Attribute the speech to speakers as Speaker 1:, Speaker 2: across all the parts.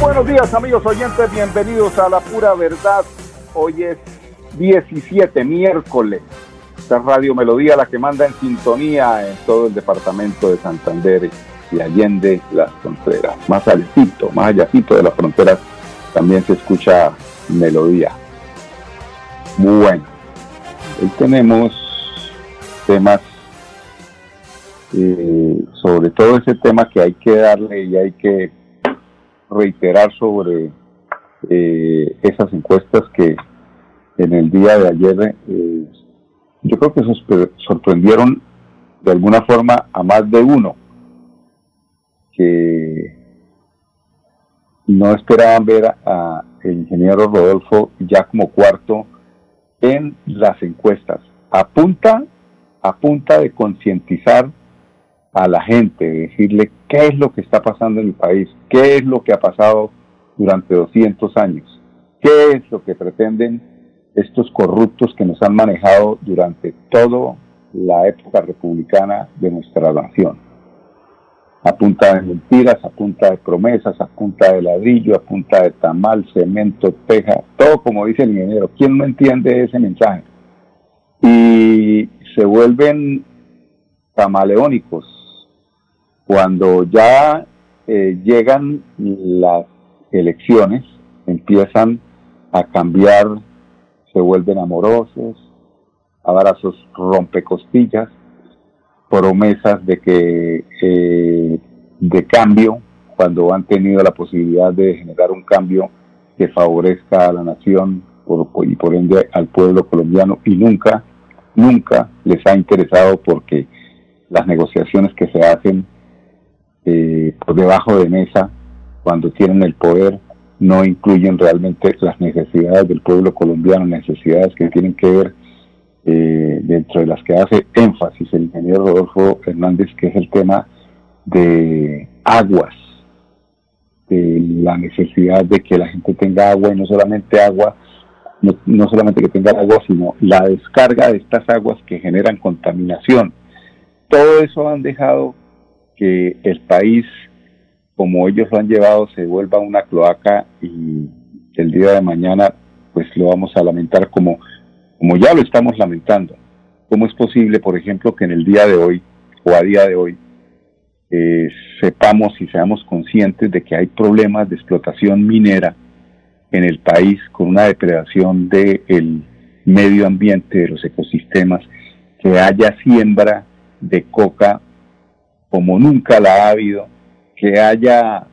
Speaker 1: Buenos días amigos oyentes, bienvenidos a La Pura Verdad. Hoy es 17, miércoles. Esta Radio Melodía, la que manda en sintonía en todo el departamento de Santander y Allende las fronteras. Más alejito, más allácito de las fronteras, también se escucha Melodía. Bueno, hoy tenemos temas, eh, sobre todo ese tema que hay que darle y hay que reiterar sobre eh, esas encuestas que en el día de ayer eh, yo creo que sorprendieron de alguna forma a más de uno que no esperaban ver a el ingeniero Rodolfo ya como cuarto en las encuestas. A punta, a punta de concientizar a la gente, decirle qué es lo que está pasando en el país, qué es lo que ha pasado durante 200 años, qué es lo que pretenden estos corruptos que nos han manejado durante toda la época republicana de nuestra nación. A punta de mentiras, a punta de promesas, a punta de ladrillo, a punta de tamal, cemento, teja, todo como dice el ingeniero. ¿Quién no entiende ese mensaje? Y se vuelven camaleónicos, cuando ya eh, llegan las elecciones, empiezan a cambiar, se vuelven amorosos, abrazos rompecostillas, promesas de que eh, de cambio, cuando han tenido la posibilidad de generar un cambio que favorezca a la nación y por ende al pueblo colombiano y nunca, nunca les ha interesado porque las negociaciones que se hacen eh, por debajo de mesa, cuando tienen el poder, no incluyen realmente las necesidades del pueblo colombiano, necesidades que tienen que ver eh, dentro de las que hace énfasis el ingeniero Rodolfo Hernández, que es el tema de aguas, de la necesidad de que la gente tenga agua y no solamente agua, no, no solamente que tenga agua, sino la descarga de estas aguas que generan contaminación. Todo eso han dejado que el país, como ellos lo han llevado, se vuelva una cloaca y el día de mañana pues lo vamos a lamentar como, como ya lo estamos lamentando. ¿Cómo es posible, por ejemplo, que en el día de hoy o a día de hoy eh, sepamos y seamos conscientes de que hay problemas de explotación minera en el país con una depredación del medio ambiente, de los ecosistemas, que haya siembra de coca como nunca la ha habido, que haya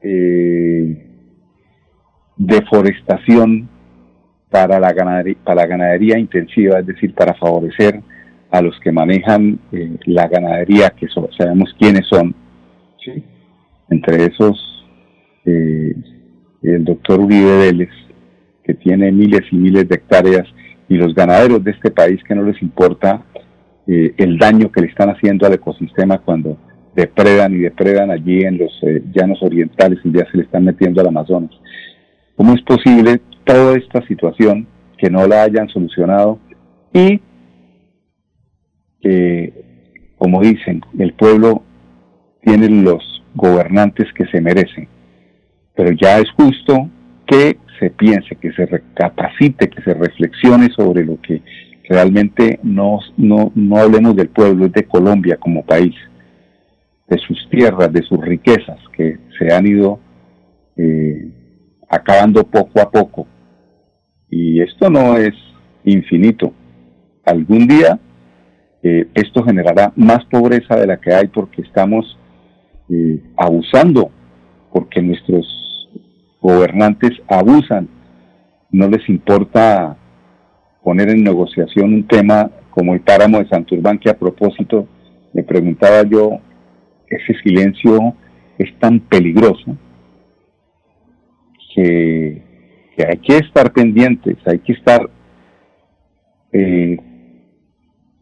Speaker 1: eh, deforestación para la, ganadería, para la ganadería intensiva, es decir, para favorecer a los que manejan eh, la ganadería, que sabemos quiénes son, entre esos eh, el doctor Uribe Vélez, que tiene miles y miles de hectáreas, y los ganaderos de este país que no les importa eh, el daño que le están haciendo al ecosistema cuando depredan y depredan allí en los eh, llanos orientales y ya se le están metiendo al Amazonas. ¿Cómo es posible toda esta situación que no la hayan solucionado y que, como dicen, el pueblo tiene los gobernantes que se merecen? Pero ya es justo que se piense, que se recapacite, que se reflexione sobre lo que realmente no, no, no hablemos del pueblo, es de Colombia como país, de sus tierras, de sus riquezas que se han ido eh, acabando poco a poco. Y esto no es infinito. Algún día eh, esto generará más pobreza de la que hay porque estamos eh, abusando, porque nuestros gobernantes abusan, no les importa poner en negociación un tema como el páramo de Santurbán, que a propósito me preguntaba yo, ese silencio es tan peligroso que, hay que estar pendientes, hay que estar eh,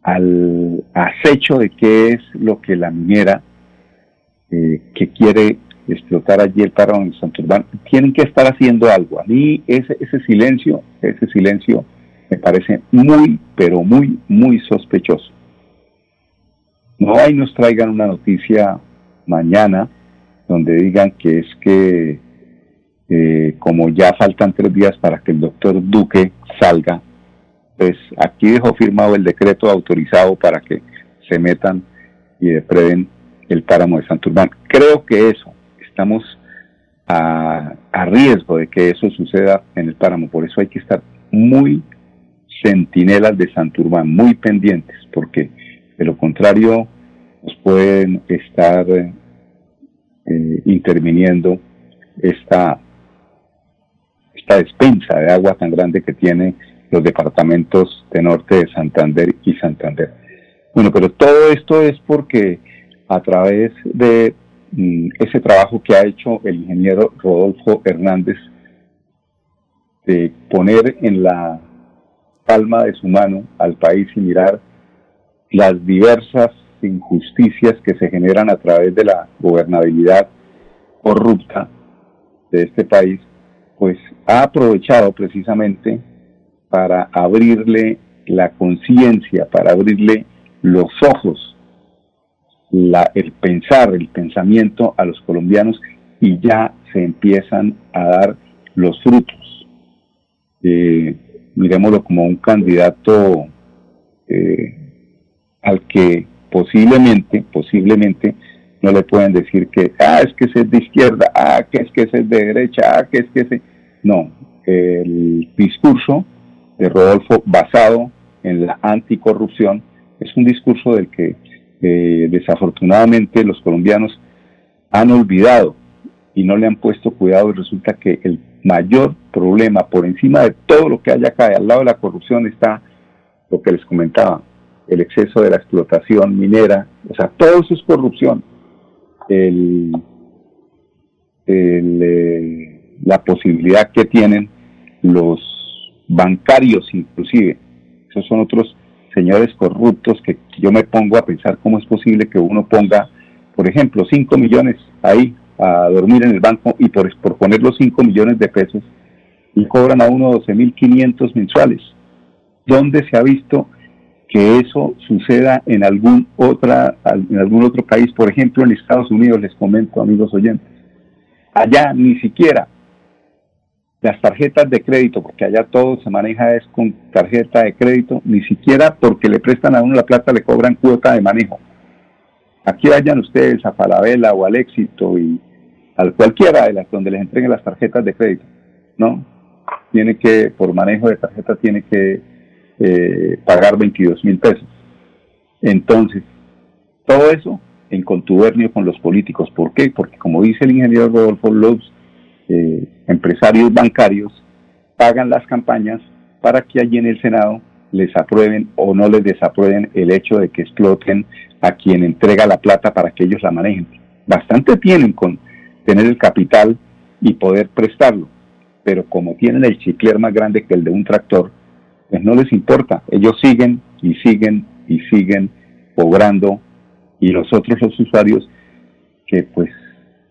Speaker 1: al acecho de qué es lo que la minera eh, que quiere explotar allí el páramo en Santurbán, tienen que estar haciendo algo. A mí ese, ese silencio, ese silencio me parece muy, pero muy, muy sospechoso. No hay nos traigan una noticia mañana donde digan que es que eh, como ya faltan tres días para que el doctor Duque salga, pues aquí dejó firmado el decreto autorizado para que se metan y depreden el páramo de Santurbán. Creo que eso, estamos a, a riesgo de que eso suceda en el páramo, por eso hay que estar muy centinelas de Santurbán, muy pendientes, porque de lo contrario nos pueden estar eh, interviniendo esta, esta despensa de agua tan grande que tiene los departamentos de norte de Santander y Santander. Bueno, pero todo esto es porque a través de mm, ese trabajo que ha hecho el ingeniero Rodolfo Hernández de poner en la palma de su mano al país y mirar las diversas injusticias que se generan a través de la gobernabilidad corrupta de este país, pues ha aprovechado precisamente para abrirle la conciencia, para abrirle los ojos, el pensar, el pensamiento a los colombianos y ya se empiezan a dar los frutos. Miremoslo como un candidato eh, al que posiblemente, posiblemente no le pueden decir que, ah, es que ese es de izquierda, ah, que es que ese es de derecha, ah, que es que ese... No, el discurso de Rodolfo basado en la anticorrupción es un discurso del que eh, desafortunadamente los colombianos han olvidado y no le han puesto cuidado y resulta que el mayor problema por encima de todo lo que hay acá, al lado de la corrupción está lo que les comentaba, el exceso de la explotación minera, o sea, todo eso es corrupción. El, eh, la posibilidad que tienen los bancarios inclusive, esos son otros señores corruptos que yo me pongo a pensar cómo es posible que uno ponga, por ejemplo, 5 millones ahí a dormir en el banco y por, por poner los 5 millones de pesos y cobran a uno 12.500 mensuales. ¿Dónde se ha visto que eso suceda en algún, otra, en algún otro país? Por ejemplo, en Estados Unidos, les comento, amigos oyentes. Allá ni siquiera las tarjetas de crédito, porque allá todo se maneja es con tarjeta de crédito, ni siquiera porque le prestan a uno la plata le cobran cuota de manejo. Aquí vayan ustedes a Falabella o al Éxito y a cualquiera de las donde les entreguen las tarjetas de crédito, ¿no? Tiene que, por manejo de tarjeta, tiene que eh, pagar 22 mil pesos. Entonces, todo eso en contubernio con los políticos. ¿Por qué? Porque como dice el ingeniero Rodolfo, los eh, empresarios bancarios pagan las campañas para que allí en el Senado les aprueben o no les desaprueben el hecho de que exploten a quien entrega la plata para que ellos la manejen. Bastante tienen con tener el capital y poder prestarlo. Pero como tienen el chicler más grande que el de un tractor, pues no les importa. Ellos siguen y siguen y siguen cobrando y los otros los usuarios que pues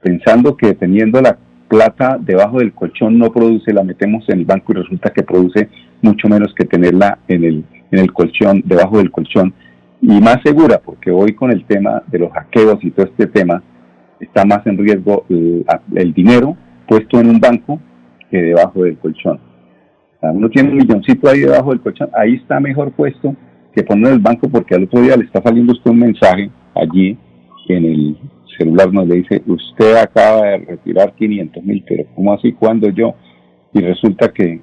Speaker 1: pensando que teniendo la plata debajo del colchón no produce, la metemos en el banco y resulta que produce mucho menos que tenerla en el, en el colchón, debajo del colchón y más segura, porque hoy con el tema de los hackeos y todo este tema, está más en riesgo el, dinero puesto en un banco que debajo del colchón. uno tiene un milloncito ahí debajo del colchón, ahí está mejor puesto que poner en el banco porque al otro día le está saliendo usted un mensaje allí en el celular nos le dice, usted acaba de retirar 500 mil, pero ¿cómo así? cuando yo? Y resulta que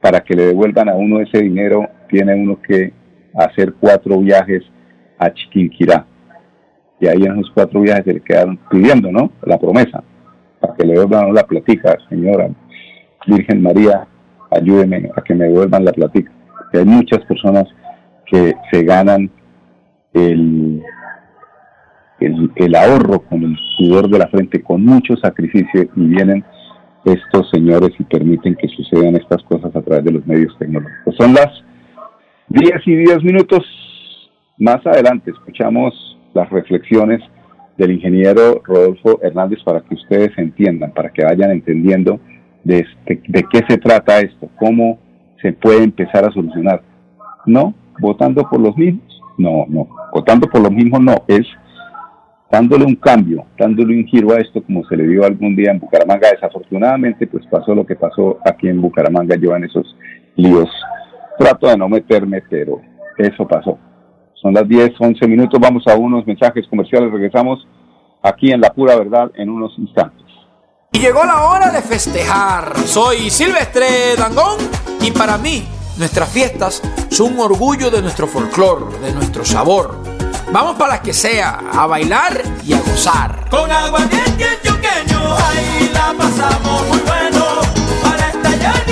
Speaker 1: para que le devuelvan a uno ese dinero, tiene uno que hacer cuatro viajes a Chiquinquirá y ahí en esos cuatro viajes se le quedaron pidiendo, ¿no? La promesa, para que le devuelvan la platica, señora Virgen María, ayúdeme a que me devuelvan la platica. hay muchas personas que se ganan el, el, ahorro, con el sudor de la frente, con mucho sacrificio y vienen estos señores y permiten que sucedan estas cosas a través de los medios tecnológicos. Son las 10 y 10 minutos. Más adelante escuchamos las reflexiones del ingeniero Rodolfo Hernández para que ustedes entiendan, para que vayan entendiendo de, este, de qué se trata esto, cómo se puede empezar a solucionar. No, votando por los mismos, no, no, votando por los mismos no, es dándole un cambio, dándole un giro a esto como se le dio algún día en Bucaramanga. Desafortunadamente, pues pasó lo que pasó aquí en Bucaramanga, yo en esos líos. Trato de no meterme, pero eso pasó. Son las 10, 11 minutos, vamos a unos mensajes comerciales, regresamos aquí en La Pura Verdad en unos instantes.
Speaker 2: Y llegó la hora de festejar. Soy Silvestre Dangón y para mí nuestras fiestas son un orgullo de nuestro folclor, de nuestro sabor. Vamos para las que sea, a bailar y a gozar.
Speaker 3: Con agua bien antioqueño, ahí la pasamos muy bueno, para estallar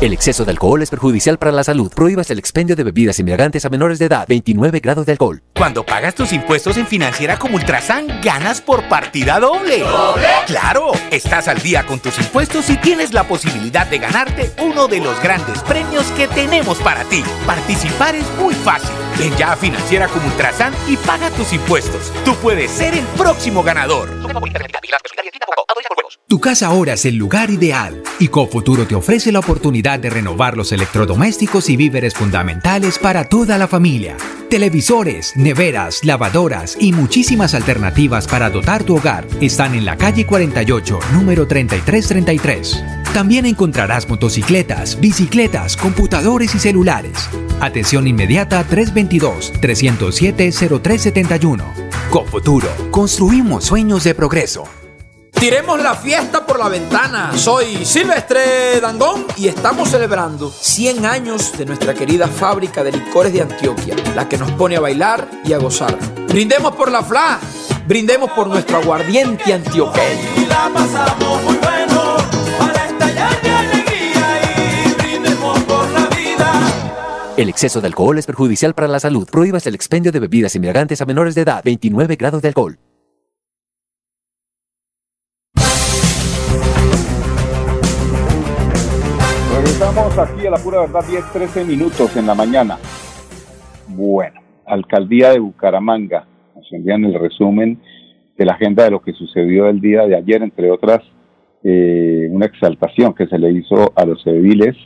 Speaker 4: El exceso de alcohol es perjudicial para la salud. Prohíbas el expendio de bebidas embriagantes a menores de edad. 29 grados de alcohol.
Speaker 5: Cuando pagas tus impuestos en Financiera como Ultrasan, ganas por partida doble. ¿Doble? ¡Claro! Estás al día con tus impuestos y tienes la posibilidad de ganarte uno de los grandes premios que tenemos para ti. Participar es muy fácil. Ven ya a Financiera como Ultrasan y paga tus impuestos. Tú puedes ser el próximo ganador.
Speaker 6: Tu casa ahora es el lugar ideal y Cofuturo te ofrece la oportunidad de renovar los electrodomésticos y víveres fundamentales para toda la familia. Televisores, neveras, lavadoras y muchísimas alternativas para dotar tu hogar están en la calle 48, número 3333. También encontrarás motocicletas, bicicletas, computadores y celulares. Atención inmediata 322-307-0371. Cofuturo, construimos sueños de progreso.
Speaker 2: Tiremos la fiesta por la ventana. Soy Silvestre Dangón y estamos celebrando 100 años de nuestra querida fábrica de licores de Antioquia, la que nos pone a bailar y a gozar. Brindemos por la FLA, brindemos por nuestro aguardiente antioqueño.
Speaker 3: Y la pasamos muy bueno,
Speaker 4: El exceso de alcohol es perjudicial para la salud. Prohíbas el expendio de bebidas embriagantes a menores de edad. 29 grados de alcohol.
Speaker 1: Regresamos aquí a la pura verdad 10, 13 minutos en la mañana. Bueno, Alcaldía de Bucaramanga. Nos envían el resumen de la agenda de lo que sucedió el día de ayer, entre otras, eh, una exaltación que se le hizo a los civiles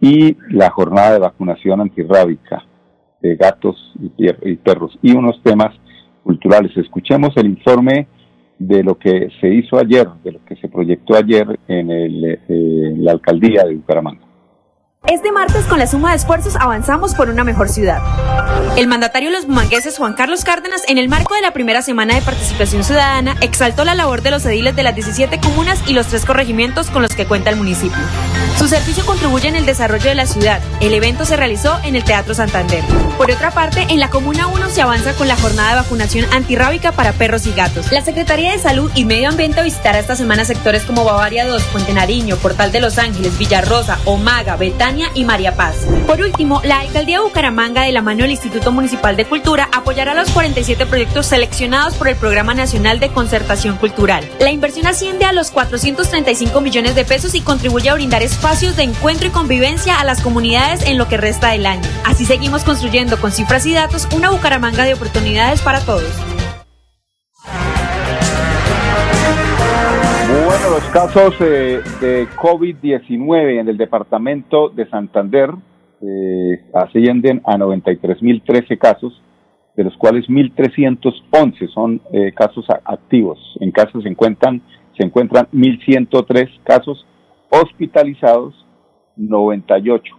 Speaker 1: y la jornada de vacunación antirrábica de gatos y, perros y unos temas culturales. Escuchemos el informe de lo que se hizo ayer, de lo que se proyectó ayer en, el, eh, en la alcaldía de Bucaramanga.
Speaker 7: Este martes, con la suma de esfuerzos, avanzamos por una mejor ciudad. El mandatario de los bumangueses, Juan Carlos Cárdenas, en el marco de la primera semana de participación ciudadana, exaltó la labor de los ediles de las 17 comunas y los tres corregimientos con los que cuenta el municipio. Su servicio contribuye en el desarrollo de la ciudad. El evento se realizó en el Teatro Santander. Por otra parte, en la Comuna 1 se avanza con la jornada de vacunación antirrábica para perros y gatos. La Secretaría de Salud y Medio Ambiente visitará esta semana sectores como Bavaria 2, Puente Nariño, Portal de los Ángeles, Villarrosa, Omaga, Y María Paz. Por último, la Alcaldía de Bucaramanga, de la mano del Instituto Municipal de Cultura, apoyará los 47 proyectos seleccionados por el Programa Nacional de Concertación Cultural. La inversión asciende a los 435 millones de pesos y contribuye a brindar espacios de encuentro y convivencia a las comunidades en lo que resta del año. Así seguimos construyendo con cifras y datos una Bucaramanga de oportunidades para todos.
Speaker 1: Los casos eh, de COVID-19 en el departamento de Santander eh, ascienden a 93.013 casos, de los cuales 1.311 son eh, casos activos. En casos se encuentran, se encuentran 1.103 casos hospitalizados, 98.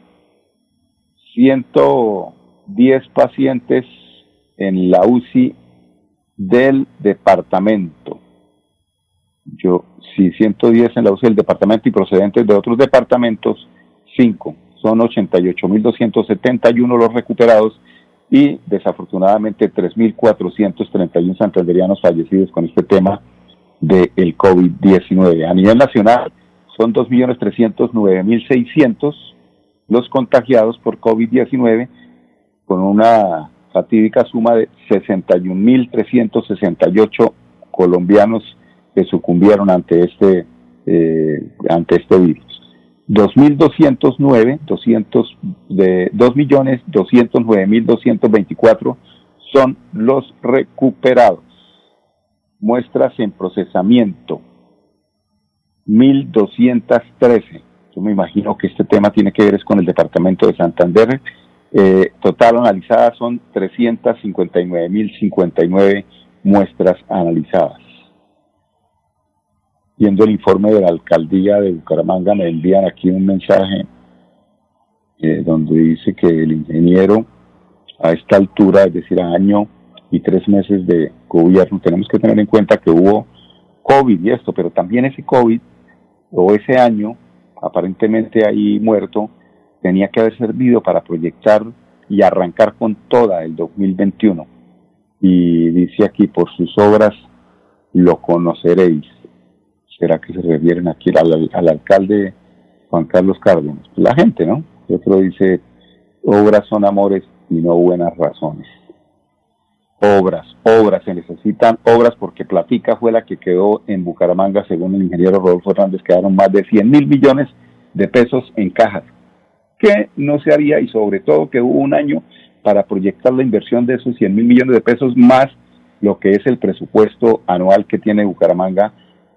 Speaker 1: 110 pacientes en la UCI del departamento. Yo, si 110 en la UCI del departamento y procedentes de otros departamentos, 5. Son 88.271 los recuperados y desafortunadamente 3.431 santanderianos fallecidos con este tema del COVID-19. A nivel nacional son 2.309.600 los contagiados por COVID-19, con una fatídica suma de 61.368 colombianos que sucumbieron ante este, eh, ante este virus. 2.209, 200 de 2.209.224 son los recuperados. Muestras en procesamiento, 1.213. Yo me imagino que este tema tiene que ver con el departamento de Santander. Eh, total analizadas son 359.059 muestras analizadas. Viendo el informe de la alcaldía de Bucaramanga, me envían aquí un mensaje eh, donde dice que el ingeniero a esta altura, es decir, a año y tres meses de gobierno, tenemos que tener en cuenta que hubo COVID y esto, pero también ese COVID o ese año, aparentemente ahí muerto, tenía que haber servido para proyectar y arrancar con toda el 2021. Y dice aquí, por sus obras lo conoceréis. ¿Será que se refieren aquí al, al alcalde Juan Carlos Cárdenas? Pues la gente, ¿no? Otro dice, obras son amores y no buenas razones. Obras, obras, se necesitan obras porque Platica fue la que quedó en Bucaramanga, según el ingeniero Rodolfo Hernández, quedaron más de 100 mil millones de pesos en cajas. que no se haría? Y sobre todo que hubo un año para proyectar la inversión de esos 100 mil millones de pesos más lo que es el presupuesto anual que tiene Bucaramanga,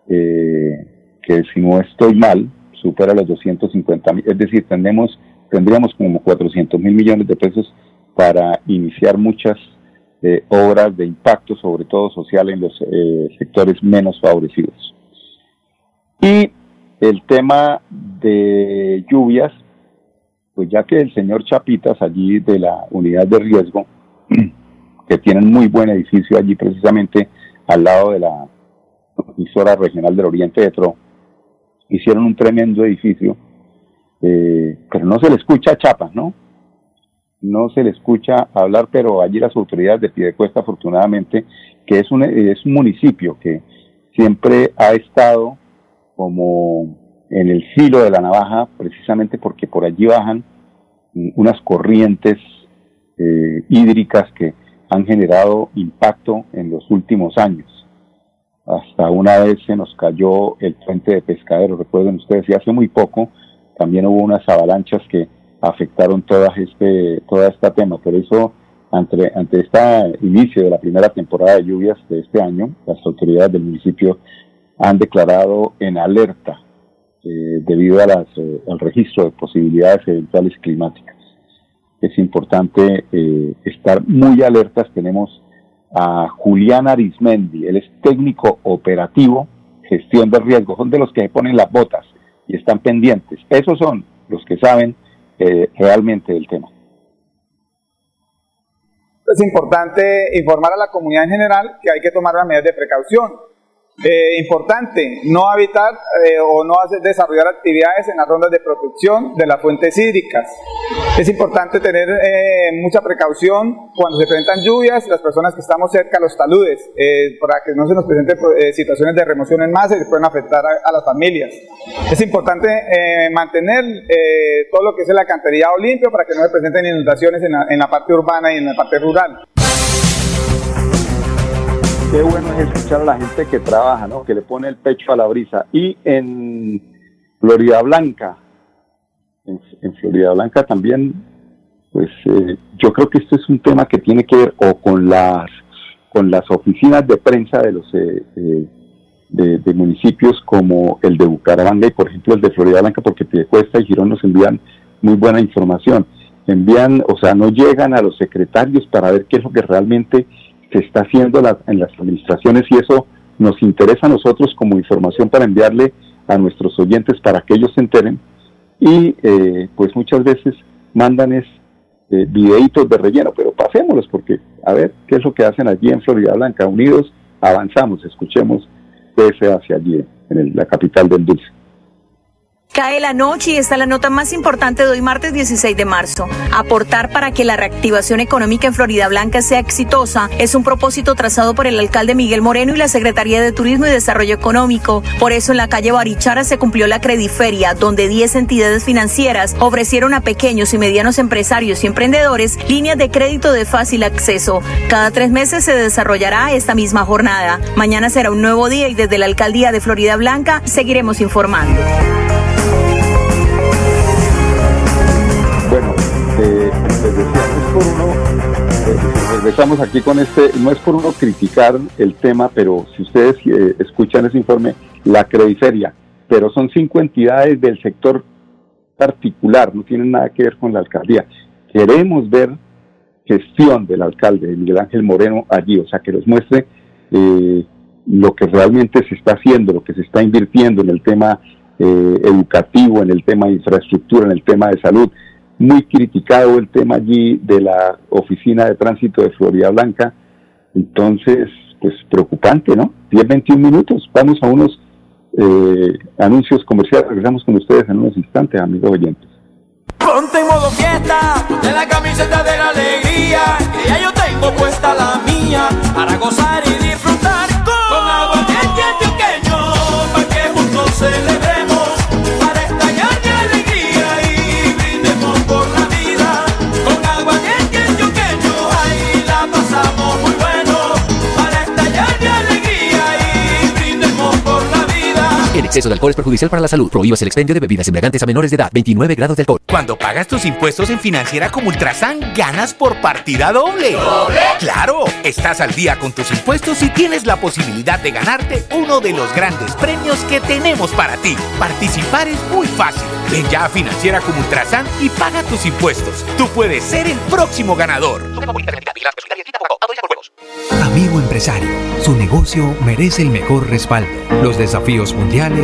Speaker 1: eh, que si no estoy mal, supera los 250 mil, es decir, tendremos, tendríamos como 400 mil millones de pesos para iniciar muchas eh, obras de impacto, sobre todo social, en los eh, sectores menos favorecidos. Y el tema de lluvias, pues ya que el señor Chapitas allí de la unidad de riesgo, que tienen muy buen edificio allí precisamente al lado de la emisora regional del Oriente de Tro, hicieron un tremendo edificio, eh, pero no se le escucha a Chapa, ¿no? no se le escucha hablar, pero allí las autoridades de Piedecuesta, afortunadamente, que es un, es un municipio que siempre ha estado como en el filo de la navaja, precisamente porque por allí bajan unas corrientes eh, hídricas que han generado impacto en los últimos años. Hasta una vez se nos cayó el puente de pescadero, recuerden ustedes, y hace muy poco también hubo unas avalanchas que afectaron toda este toda esta tema. Por eso, ante, este inicio de la primera temporada de lluvias de este año, las autoridades del municipio han declarado en alerta eh, debido eh, al registro de posibilidades eventuales climáticas. Es importante eh, estar muy alertas. Tenemos a Julián Arismendi, él es técnico operativo, gestión de riesgo, son de los que se ponen las botas y están pendientes. Esos son los que saben eh, realmente del tema.
Speaker 8: Es importante informar a la comunidad en general que hay que tomar las medidas de precaución. Eh, importante, no habitar eh, o no hacer, desarrollar actividades en las rondas de protección de las fuentes hídricas. Es importante tener eh, mucha precaución cuando se presentan lluvias, las personas que estamos cerca a los taludes, para que no se nos presenten situaciones de remoción en masa y que pueden afectar a, las familias. Es importante mantener todo lo que es el alcantarillado limpio para que no se presenten inundaciones en la, en la parte urbana y en la parte rural
Speaker 1: qué bueno es escuchar a la gente que trabaja, ¿no? Que le pone el pecho a la brisa. Y en Florida Blanca, en, Florida Blanca también, pues eh, yo creo que esto es un tema que tiene que ver o con las con las oficinas de prensa de los eh, eh, de, municipios como el de Bucaramanga y por ejemplo el de Florida Blanca, porque Piedecuesta y Girón nos envían muy buena información. Envían, o sea, no llegan a los secretarios para ver qué es lo que realmente se está haciendo en las administraciones y eso nos interesa a nosotros como información para enviarle a nuestros oyentes para que ellos se enteren y eh, pues muchas veces mandan es eh, videitos de relleno, pero pasémoslos porque a ver qué es lo que hacen allí en Florida Blanca. Unidos avanzamos, escuchemos qué se hace allí en la capital del dulce.
Speaker 7: Cae la noche y está la nota más importante de hoy martes 16 de marzo. Aportar para que la reactivación económica en Florida Blanca sea exitosa es un propósito trazado por el alcalde Miguel Moreno y la Secretaría de Turismo y Desarrollo Económico. Por eso en la calle Barichara se cumplió la Crediferia, donde 10 entidades financieras ofrecieron a pequeños y medianos empresarios y emprendedores líneas de crédito de fácil acceso. Cada tres meses se desarrollará esta misma jornada. Mañana será un nuevo día y desde la alcaldía de Florida Blanca seguiremos informando.
Speaker 1: Eh, les decía, no es por uno, eh, regresamos aquí con este, no es por uno criticar el tema, pero si ustedes eh, escuchan ese informe, la crediferia, pero son cinco entidades del sector particular, no tienen nada que ver con la alcaldía. Queremos ver gestión del alcalde, de Miguel Ángel Moreno, allí, o sea, que nos muestre eh, lo que realmente se está haciendo, lo que se está invirtiendo en el tema educativo, en el tema de infraestructura, en el tema de salud. Muy criticado el tema allí de la oficina de tránsito de Florida Blanca. Entonces, pues preocupante, ¿no? 10, 21 minutos. Vamos a unos eh, anuncios comerciales. Regresamos con ustedes en unos instantes, amigos oyentes.
Speaker 4: Exceso de alcohol es perjudicial para la salud. Prohíbas el expendio de bebidas embriagantes a menores de edad. 29 grados de alcohol.
Speaker 5: Cuando pagas tus impuestos en Financiera como Ultrasan, ganas por partida doble. ¿Doble? Claro, estás al día con tus impuestos y tienes la posibilidad de ganarte uno de los grandes premios que tenemos para ti. Participar es muy fácil. Ven ya a Financiera como Ultrasan y paga tus impuestos. Tú puedes ser el próximo ganador.
Speaker 6: Amigo empresario, su negocio merece el mejor respaldo. Los desafíos mundiales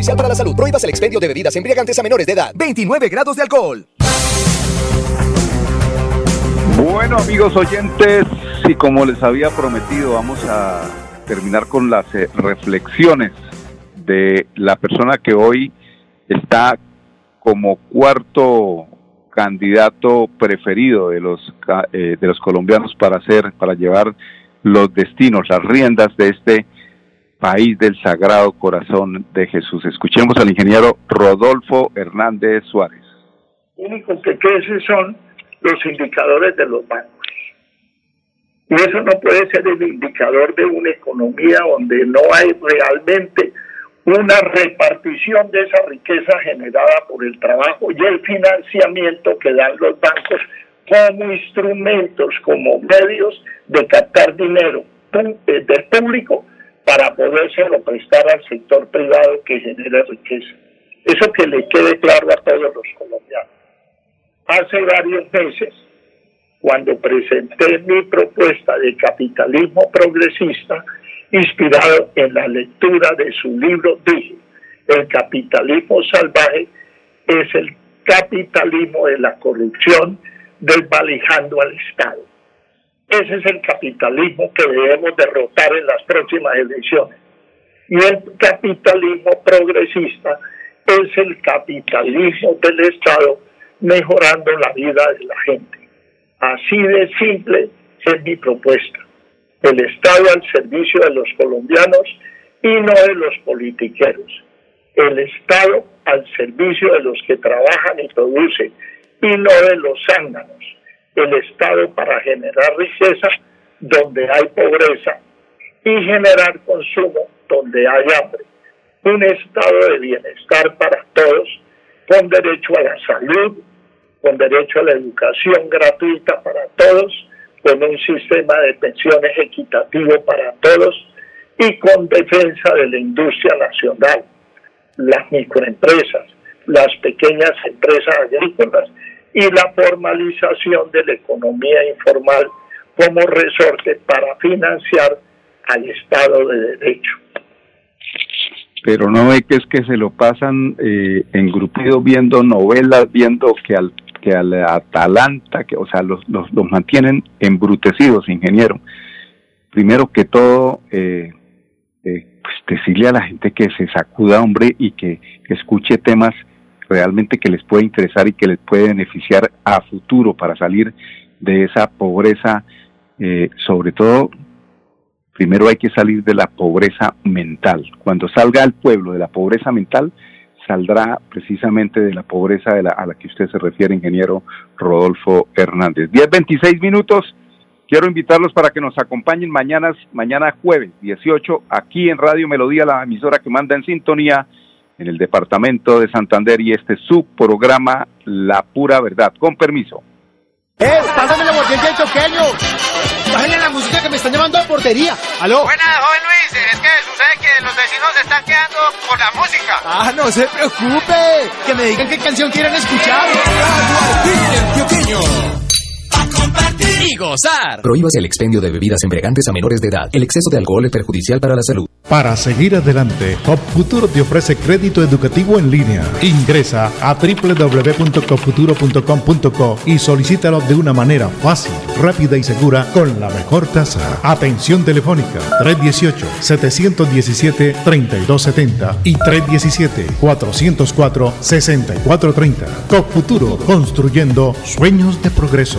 Speaker 9: Perjudicial para la salud. Prohíbas el expendio de bebidas embriagantes a menores de edad. 29 grados de alcohol.
Speaker 1: Bueno, amigos oyentes, y como les había prometido, vamos a terminar con las eh, reflexiones de la persona que hoy está como cuarto candidato preferido de los eh, de los colombianos para hacer para llevar los destinos, las riendas de este país del Sagrado Corazón de Jesús. Escuchemos al ingeniero Rodolfo Hernández Suárez.
Speaker 10: único que crece son los indicadores de los bancos. Y eso no puede ser el indicador de una economía donde no hay realmente una repartición de esa riqueza generada por el trabajo y el financiamiento que dan los bancos como instrumentos, como medios de captar dinero eh, del público para podérselo prestar al sector privado que genera riqueza. Eso que le quede claro a todos los colombianos hace varios meses, cuando presenté mi propuesta de capitalismo progresista, inspirado en la lectura de su libro, dije, el capitalismo salvaje es el capitalismo de la corrupción desvalijando al Estado. Ese es el capitalismo que debemos derrotar en las próximas elecciones. Y el capitalismo progresista es el capitalismo del Estado mejorando la vida de la gente. Así de simple es mi propuesta. El Estado al servicio de los colombianos y no de los politiqueros. El Estado al servicio de los que trabajan y producen y no de los zánganos. El Estado para generar riqueza donde hay pobreza y generar consumo donde hay hambre. Un estado de bienestar para todos con derecho a la salud, con derecho a la educación gratuita para todos, con un sistema de pensiones equitativo para todos y con defensa de la industria nacional, las microempresas, las pequeñas empresas agrícolas y la formalización de la economía informal como resorte para financiar al Estado de Derecho.
Speaker 1: Pero no ve que es que se lo pasan eh, engrupido viendo novelas, viendo que al que al Atalanta, que o sea, los, los, los mantienen embrutecidos, ingeniero. Primero que todo, eh, eh, pues decirle a la gente que se sacuda, hombre, y que escuche temas realmente que les puede interesar y que les puede beneficiar a futuro para salir de esa pobreza, eh, sobre todo, primero hay que salir de la pobreza mental. Cuando salga el pueblo de la pobreza mental, saldrá precisamente de la pobreza de la, a la que usted se refiere, ingeniero Rodolfo Hernández. 10.26 minutos. Quiero invitarlos para que nos acompañen mañana, mañana jueves 18, aquí en Radio Melodía, la emisora que manda en sintonía en el departamento de Santander y este es su programa La Pura Verdad. Con permiso.
Speaker 11: ¡Eh! ¡Pásame la botella del toqueño! ¡Bájale la música que me están llamando a portería! ¡Aló!
Speaker 12: Buenas, joven Luis. Es que sucede que los vecinos se están quedando por la música.
Speaker 11: ¡Ah, no se preocupe! Que me digan qué canción quieren escuchar.
Speaker 6: Compartir y gozar. Prohíbas el expendio de bebidas embriagantes a menores de edad. El exceso de alcohol es perjudicial para la salud.
Speaker 13: Para seguir adelante, Top Futuro te ofrece crédito educativo en línea. Ingresa a www.copfuturo.com.co y solicítalo de una manera fácil, rápida y segura con la mejor tasa. Atención telefónica 318-717-3270 y 317-404-6430. Top Futuro, construyendo sueños de progreso.